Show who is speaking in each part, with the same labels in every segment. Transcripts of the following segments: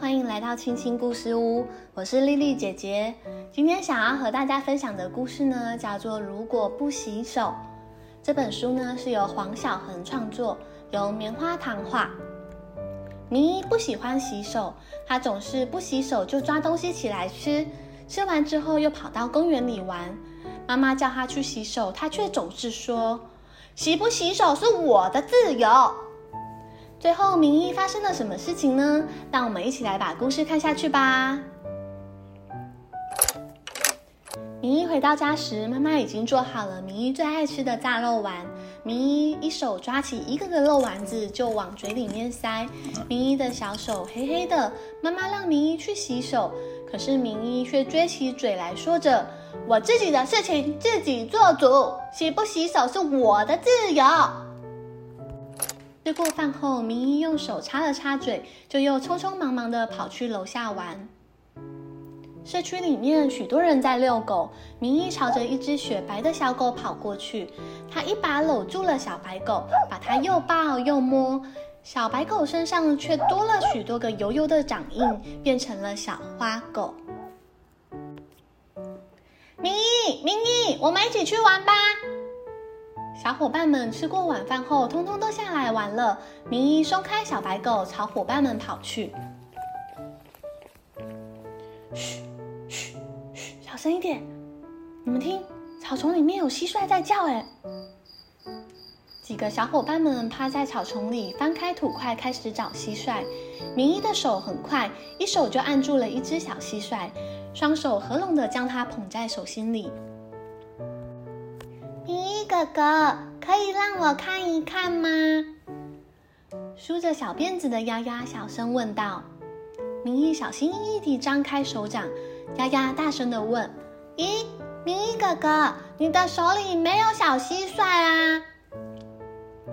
Speaker 1: 欢迎来到青青故事屋，我是丽丽姐姐。今天想要和大家分享的故事呢，叫做《如果不洗手》。这本书呢是由黄小恒创作，由棉花糖画。明一不喜欢洗手，他总是不洗手就抓东西起来吃，吃完之后又跑到公园里玩。妈妈叫他去洗手，他却总是说：“洗不洗手是我的自由。”最后，明一发生了什么事情呢？让我们一起来把故事看下去吧。明一回到家时，妈妈已经做好了明一最爱吃的炸肉丸。明一一手抓起一个个肉丸子就往嘴里面塞。明一的小手黑黑的，妈妈让明一去洗手，可是明一却撅起嘴来说着：“我自己的事情自己做主，洗不洗手是我的自由。”吃过饭后，明一用手擦了擦嘴，就又匆匆忙忙地跑去楼下玩。社区里面许多人在遛狗，明一朝着一只雪白的小狗跑过去，他一把搂住了小白狗，把它又抱又摸。小白狗身上却多了许多个油油的掌印，变成了小花狗。明一，明一，我们一起去玩吧。小伙伴们吃过晚饭后，通通都下来玩了。明一松开小白狗，朝伙伴们跑去。嘘，嘘，嘘，小声一点！你们听，草丛里面有蟋蟀在叫。哎，几个小伙伴们趴在草丛里，翻开土块，开始找蟋蟀。明一的手很快，一手就按住了一只小蟋蟀，双手合拢的将它捧在手心里。哥哥，可以让我看一看吗？梳着小辫子的丫丫小声问道。明一小心翼翼地张开手掌，丫丫大声地问：“咦，明一哥哥，你的手里没有小蟋蟀啊？”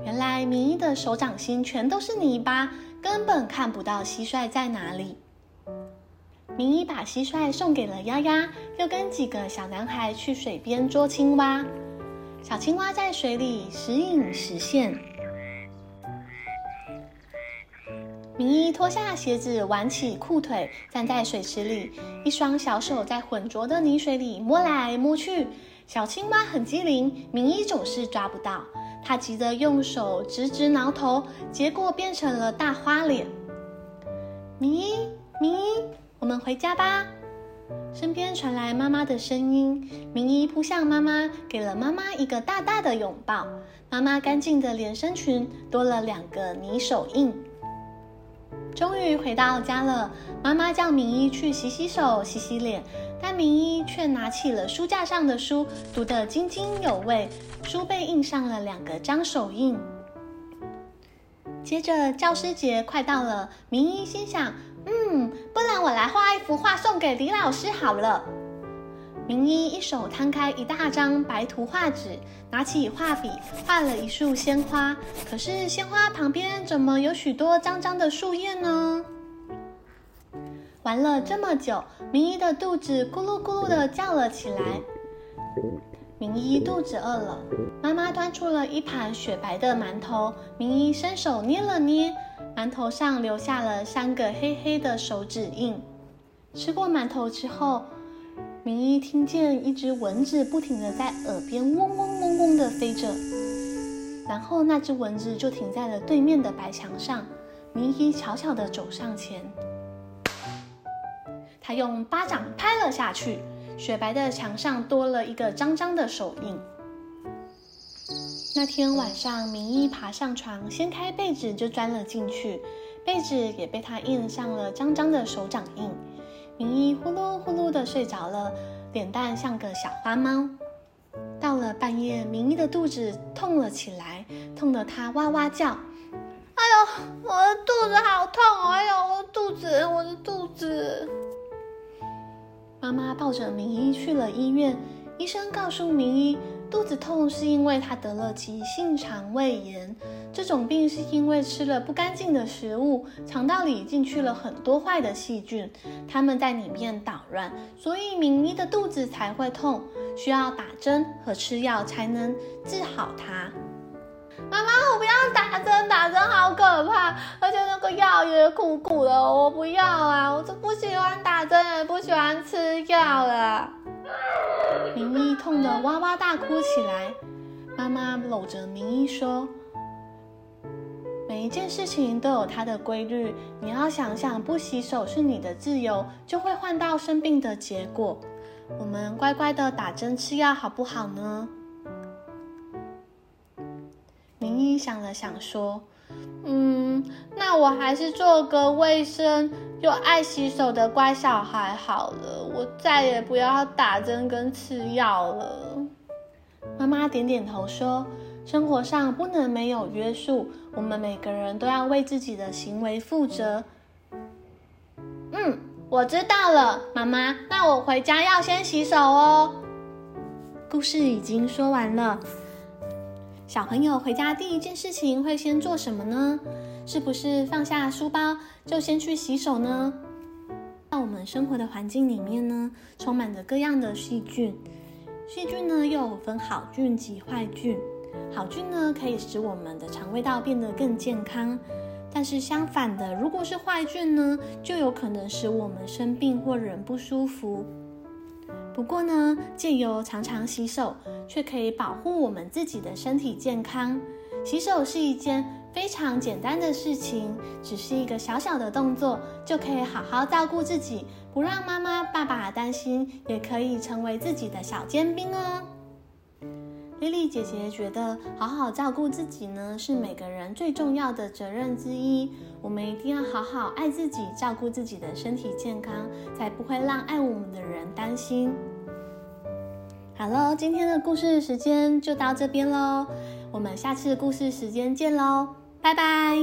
Speaker 1: 原来明一的手掌心全都是泥巴，根本看不到蟋蟀在哪里。明一把蟋蟀送给了丫丫，又跟几个小男孩去水边捉青蛙。小青蛙在水里时隐时现。明一脱下鞋子，挽起裤腿，站在水池里，一双小手在浑浊的泥水里摸来摸去。小青蛙很机灵，明一总是抓不到。他急得用手直直挠头，结果变成了大花脸。明一，明一，我们回家吧。身边传来妈妈的声音，明一扑向妈妈，给了妈妈一个大大的拥抱。妈妈干净的连身裙多了两个泥手印。终于回到家了，妈妈叫明一去洗洗手、洗洗脸，但明一却拿起了书架上的书，读得津津有味，书背印上了两个脏手印。接着教师节快到了，明一心想。嗯，然我来画一幅画送给李老师好了。明一一手摊开一大张白图画纸，拿起画笔画了一束鲜花。可是鲜花旁边怎么有许多脏脏的树叶呢？玩了这么久，明一的肚子咕噜咕噜的叫了起来。明一肚子饿了，妈妈端出了一盘雪白的馒头。明一伸手捏了捏。馒头上留下了三个黑黑的手指印。吃过馒头之后，明一听见一只蚊子不停地在耳边嗡嗡嗡嗡地飞着，然后那只蚊子就停在了对面的白墙上。明一悄悄地走上前，他用巴掌拍了下去，雪白的墙上多了一个脏脏的手印。那天晚上，明一爬上床，掀开被子就钻了进去，被子也被他印上了脏脏的手掌印。明一呼噜呼噜的睡着了，脸蛋像个小花猫。到了半夜，明一的肚子痛了起来，痛得他哇哇叫：“哎呦，我的肚子好痛！哎呦，我的肚子，我的肚子！”妈妈抱着明一去了医院，医生告诉明一。肚子痛是因为他得了急性肠胃炎，这种病是因为吃了不干净的食物，肠道里进去了很多坏的细菌，它们在里面捣乱，所以明一的肚子才会痛，需要打针和吃药才能治好它。妈妈，我不要打针，打针好可怕，而且那个药也苦苦的，我不要啊！我就不喜欢打针，也不喜欢吃药了。明一痛得哇哇大哭起来，妈妈搂着明一说：“每一件事情都有它的规律，你要想想，不洗手是你的自由，就会换到生病的结果。我们乖乖的打针吃药，好不好呢？”明依想了想，说：“嗯，那我还是做个卫生又爱洗手的乖小孩好了。我再也不要打针跟吃药了。”妈妈点点头说：“生活上不能没有约束，我们每个人都要为自己的行为负责。”嗯，我知道了，妈妈。那我回家要先洗手哦。故事已经说完了。小朋友回家第一件事情会先做什么呢？是不是放下书包就先去洗手呢？在我们生活的环境里面呢，充满着各样的细菌。细菌呢又分好菌及坏菌。好菌呢可以使我们的肠胃道变得更健康，但是相反的，如果是坏菌呢，就有可能使我们生病或人不舒服。不过呢，借由常常洗手，却可以保护我们自己的身体健康。洗手是一件非常简单的事情，只是一个小小的动作，就可以好好照顾自己，不让妈妈、爸爸担心，也可以成为自己的小尖兵哦。莉莉姐姐觉得，好好照顾自己呢，是每个人最重要的责任之一。我们一定要好好爱自己，照顾自己的身体健康，才不会让爱我们的人担心。好了，今天的故事时间就到这边喽，我们下次故事时间见喽，拜拜。